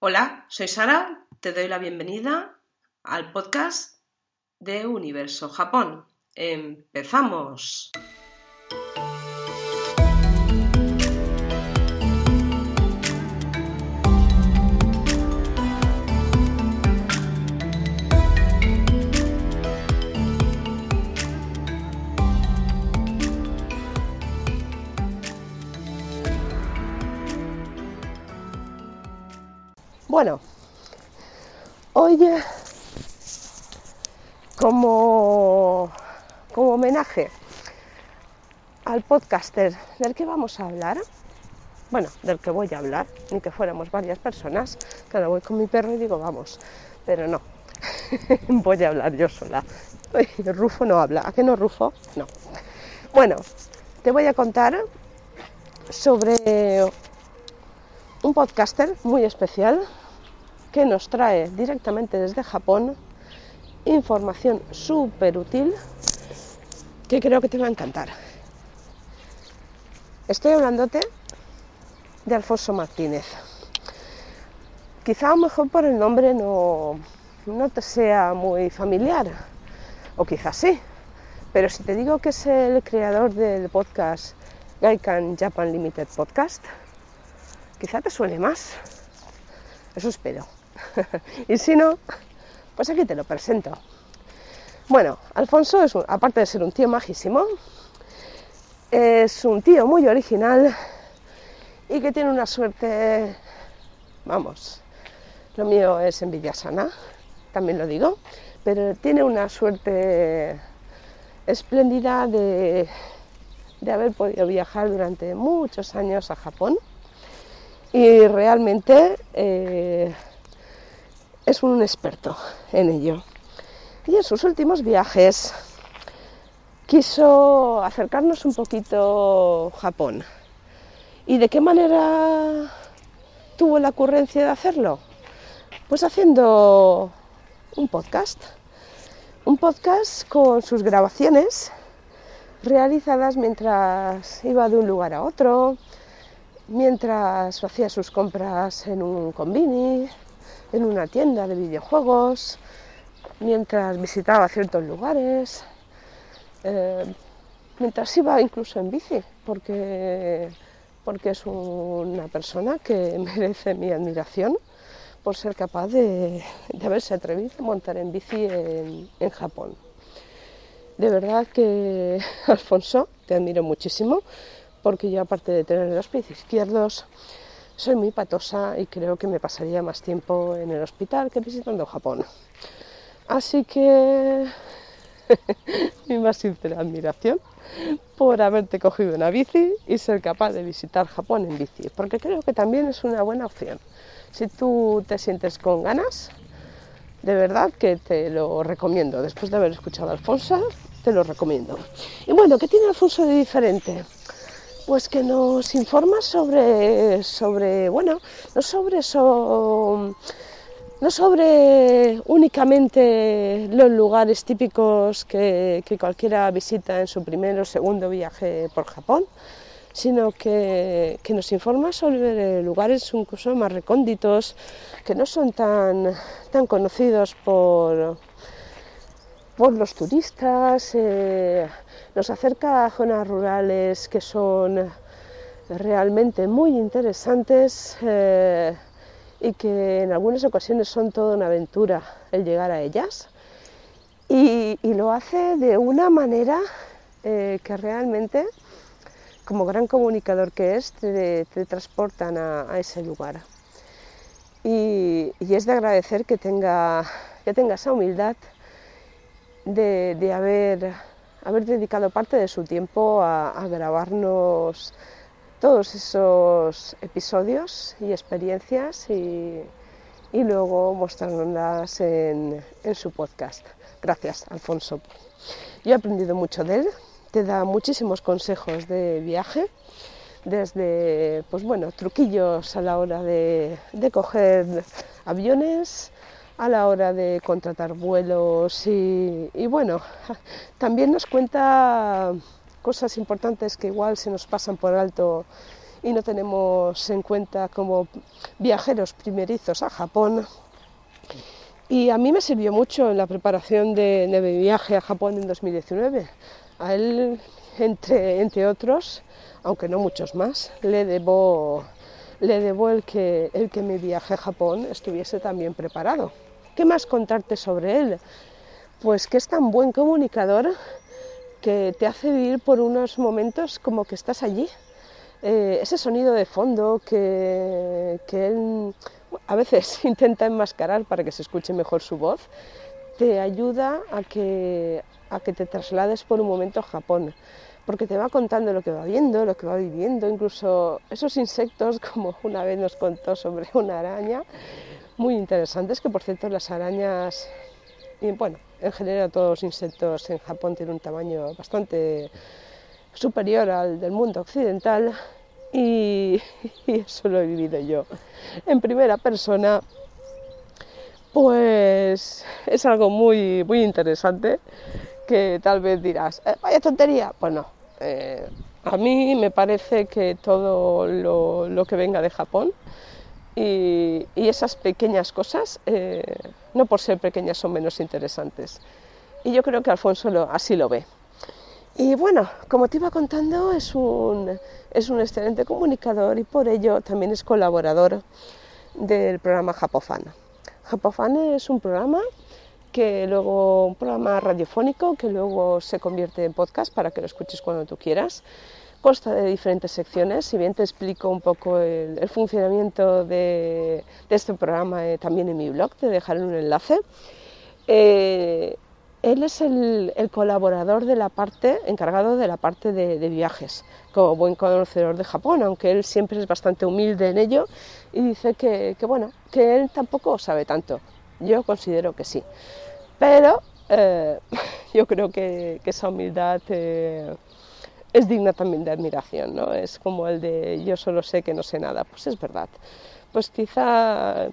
Hola, soy Sara, te doy la bienvenida al podcast de Universo Japón. ¡Empezamos! Bueno, hoy como, como homenaje al podcaster del que vamos a hablar, bueno, del que voy a hablar, ni que fuéramos varias personas, cada voy con mi perro y digo vamos, pero no, voy a hablar yo sola. Rufo no habla, ¿a qué no Rufo? No. Bueno, te voy a contar sobre un podcaster muy especial que nos trae directamente desde Japón información súper útil que creo que te va a encantar. Estoy hablándote de Alfonso Martínez. Quizá a lo mejor por el nombre no, no te sea muy familiar, o quizás sí, pero si te digo que es el creador del podcast Gaikan Japan Limited Podcast, quizá te suene más. Eso espero. y si no, pues aquí te lo presento. Bueno, Alfonso es, aparte de ser un tío majísimo, es un tío muy original y que tiene una suerte, vamos, lo mío es envidia sana, también lo digo, pero tiene una suerte espléndida de haber podido viajar durante muchos años a Japón y realmente eh, es un experto en ello. Y en sus últimos viajes quiso acercarnos un poquito a Japón. ¿Y de qué manera tuvo la ocurrencia de hacerlo? Pues haciendo un podcast. Un podcast con sus grabaciones realizadas mientras iba de un lugar a otro, mientras hacía sus compras en un convini, en una tienda de videojuegos, mientras visitaba ciertos lugares, eh, mientras iba incluso en bici, porque, porque es una persona que merece mi admiración por ser capaz de, haberse atrevido a montar en bici en, en Japón. De verdad que, Alfonso, te admiro muchísimo, porque yo aparte de tener los pies izquierdos, soy muy patosa y creo que me pasaría más tiempo en el hospital que visitando Japón. Así que mi más sincera admiración por haberte cogido una bici y ser capaz de visitar Japón en bici, porque creo que también es una buena opción. Si tú te sientes con ganas, de verdad que te lo recomiendo. Después de haber escuchado a Alfonso, te lo recomiendo. Y bueno, ¿qué tiene Alfonso de diferente? Pues que nos informa sobre, sobre bueno, no sobre eso, no sobre únicamente los lugares típicos que, cualquiera visita en su primer o segundo viaje por Japón, sino que, que, nos informa sobre lugares incluso más recónditos, que no son tan, tan conocidos por, por los turistas, eh, nos acerca a zonas rurales que son realmente muy interesantes eh, y que en algunas ocasiones son toda una aventura el llegar a ellas. Y, lo hace de una manera eh, que realmente, como gran comunicador que es, te, transportan a, ese lugar. Y, es de agradecer que tenga, que tenga esa humildad de, haber, haber, dedicado parte de su tiempo a, grabarnos todos esos episodios y experiencias y, luego mostrarlas en, en, su podcast. Gracias, Alfonso. Yo he aprendido mucho de él, te da muchísimos consejos de viaje, desde pues bueno, truquillos a la hora de, de coger aviones, a la hora de contratar vuelos y, bueno, también nos cuenta cosas importantes que igual se nos pasan por alto y no tenemos en cuenta como viajeros primerizos a Japón. Y a mí me sirvió mucho en la preparación de, mi viaje a Japón en 2019. A él, entre, entre otros, aunque no muchos más, le debo, le debo el, que, el que mi viaje a Japón estuviese también preparado. ¿Qué más contarte sobre él? Pues que es tan buen comunicador que te hace vivir por unos momentos como que estás allí. Eh, ese sonido de fondo que, él a veces intenta enmascarar para que se escuche mejor su voz, te ayuda a que, a que te traslades por un momento a Japón, porque te va contando lo que va viendo, lo que va viviendo, incluso esos insectos, como una vez nos contó sobre una araña, muy interesantes, que por cierto las arañas, y bueno, en general todos los insectos en Japón tienen un tamaño bastante superior al del mundo occidental y, eso lo he vivido yo en primera persona. Pues es algo muy muy interesante que tal vez dirás eh, vaya tontería pues no eh, a mí me parece que todo lo, que venga de Japón y, esas pequeñas cosas eh, no por ser pequeñas son menos interesantes y yo creo que Alfonso así lo ve y bueno, como te iba contando, es un, es un excelente comunicador y por ello también es colaborador del programa Japofan. Japofan es un programa que luego, un programa radiofónico que luego se convierte en podcast para que lo escuches cuando tú quieras. Consta de diferentes secciones, si bien te explico un poco el, funcionamiento de, este programa eh, también en mi blog, te dejaré un enlace. Eh, él es el, colaborador de la parte, encargado de la parte de, viajes, como buen conocedor de Japón, aunque él siempre es bastante humilde en ello y dice que, bueno, que él tampoco sabe tanto. Yo considero que sí. Pero eh, yo creo que, esa humildad eh, es digna también de admiración, ¿no? Es como el de yo solo sé que no sé nada. Pues es verdad. Pues quizá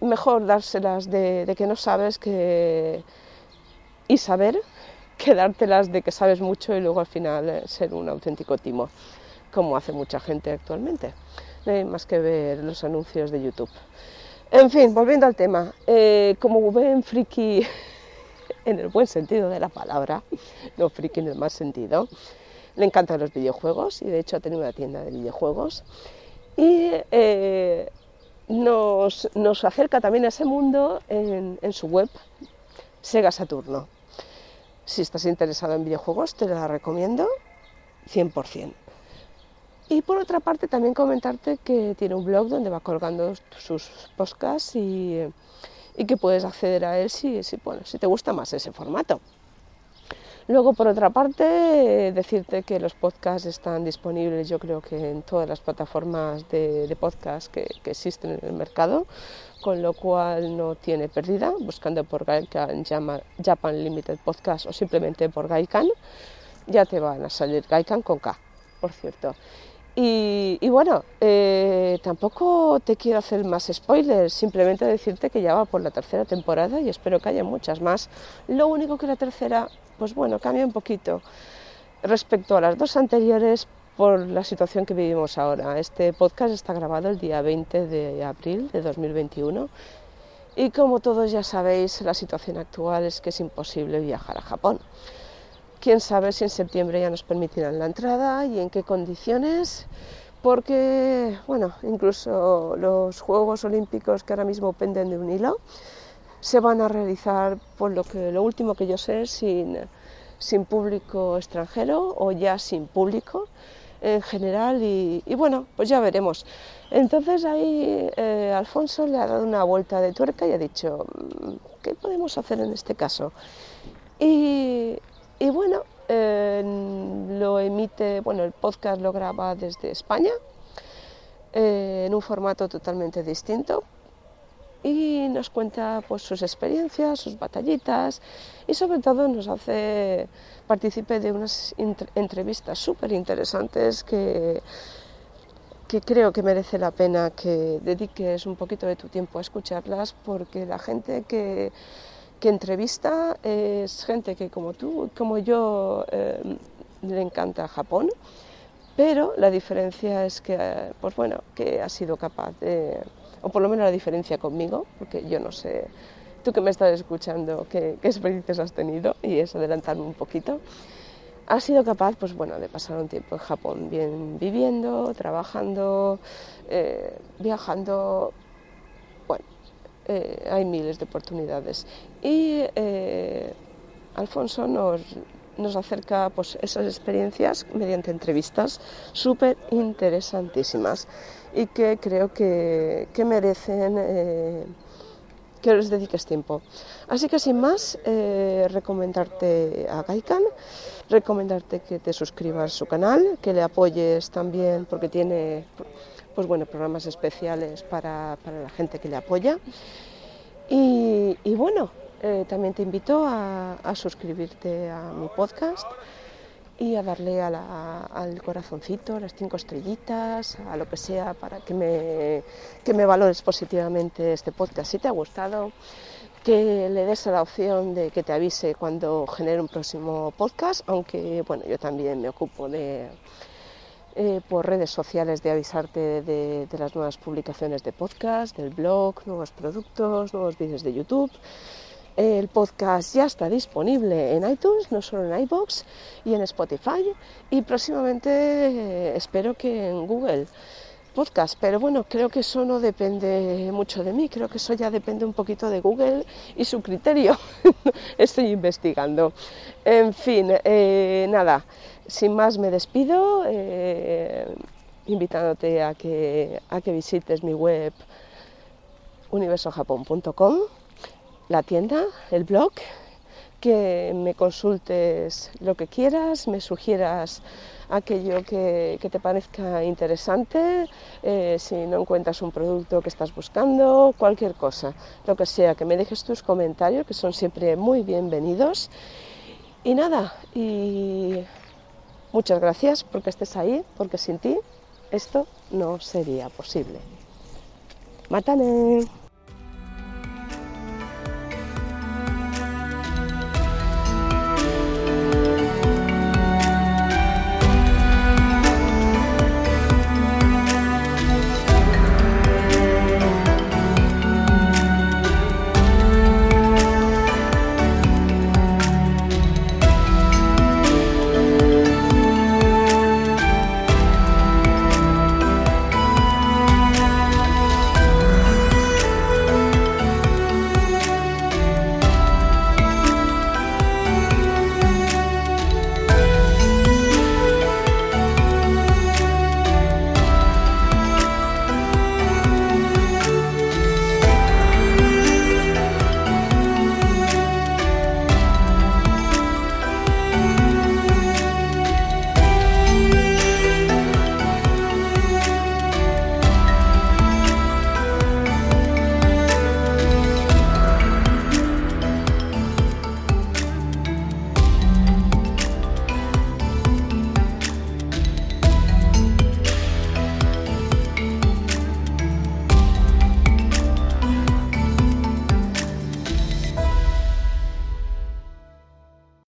mejor dárselas de, que no sabes que y saber que dártelas de que sabes mucho y luego al final eh, ser un auténtico timo, como hace mucha gente actualmente. No hay más que ver los anuncios de YouTube. En fin, volviendo al tema, eh, como buen friki en el buen sentido de la palabra, no friki en el mal sentido, le encantan los videojuegos y de hecho ha tenido una tienda de videojuegos. Y eh, nos, nos acerca también a ese mundo en, su web, Sega Saturno. Si estás interesado en videojuegos, te la recomiendo 100%. Y por otra parte, también comentarte que tiene un blog donde va colgando sus podcasts y, y que puedes acceder a él si, si, bueno, si te gusta más ese formato. Luego, por otra parte, decirte que los podcasts están disponibles, yo creo que en todas las plataformas de, podcast que, existen en el mercado, con lo cual no tiene pérdida. Buscando por Gaikan Japan Limited Podcast o simplemente por Gaikan, ya te van a salir Gaikan con K, por cierto. Y, bueno, eh, tampoco te quiero hacer más spoilers, simplemente decirte que ya va por la tercera temporada y espero que haya muchas más. Lo único que la tercera, pues bueno, cambia un poquito respecto a las dos anteriores por la situación que vivimos ahora. Este podcast está grabado el día 20 de abril de 2021 y como todos ya sabéis, la situación actual es que es imposible viajar a Japón. Quién sabe si en septiembre ya nos permitirán la entrada y en qué condiciones, porque, bueno, incluso los Juegos Olímpicos que ahora mismo penden de un hilo se van a realizar, por lo que lo último que yo sé, sin, sin público extranjero o ya sin público en general y, bueno, pues ya veremos. Entonces ahí eh, Alfonso le ha dado una vuelta de tuerca y ha dicho, mm, ¿qué podemos hacer en este caso? Y, y bueno, lo emite, bueno, el podcast lo graba desde España, eh, en un formato totalmente distinto. Y nos cuenta pues sus experiencias, sus batallitas y sobre todo nos hace partícipe de unas entrevistas súper interesantes que, que creo que merece la pena que dediques un poquito de tu tiempo a escucharlas porque la gente que que entrevista es gente que como tú, como yo, eh, le encanta Japón pero la diferencia es que, pues bueno, que ha sido capaz de, o por lo menos la diferencia conmigo, porque yo no sé, tú que me estás escuchando, qué, experiencias has tenido, y es adelantarme un poquito, ha sido capaz, pues bueno, de pasar un tiempo en Japón, bien viviendo, trabajando, eh, viajando, eh, hay miles de oportunidades. Y eh, Alfonso nos, nos acerca pues, esas experiencias mediante entrevistas súper interesantísimas y que creo que, merecen eh, que les dediques tiempo. Así que sin más, eh, recomendarte a Gaikan, recomendarte que te suscribas a su canal, que le apoyes también porque tiene pues bueno, programas especiales para, la gente que le apoya. y bueno, eh, también te invito a, suscribirte a mi podcast y a darle al corazoncito, a las cinco estrellitas, a lo que sea, para que me, que me valores positivamente este podcast. Si te ha gustado, que le des a la opción de que te avise cuando genere un próximo podcast, aunque bueno, yo también me ocupo de, eh, por redes sociales de avisarte de, las nuevas publicaciones de podcast, del blog, nuevos productos, nuevos vídeos de YouTube. El podcast ya está disponible en iTunes, no solo en iBox y en Spotify y próximamente eh, espero que en Google Podcast. Pero bueno, creo que eso no depende mucho de mí, creo que eso ya depende un poquito de Google y su criterio. Estoy investigando. En fin, eh, nada, sin más me despido, eh, invitándote a que, a que visites mi web universojapón.com la tienda, el blog, que me consultes lo que quieras, me sugieras aquello que, te parezca interesante, eh, si no encuentras un producto que estás buscando, cualquier cosa, lo que sea, que me dejes tus comentarios, que son siempre muy bienvenidos. Y nada, y muchas gracias porque estés ahí, porque sin ti esto no sería posible. ¡Mátane!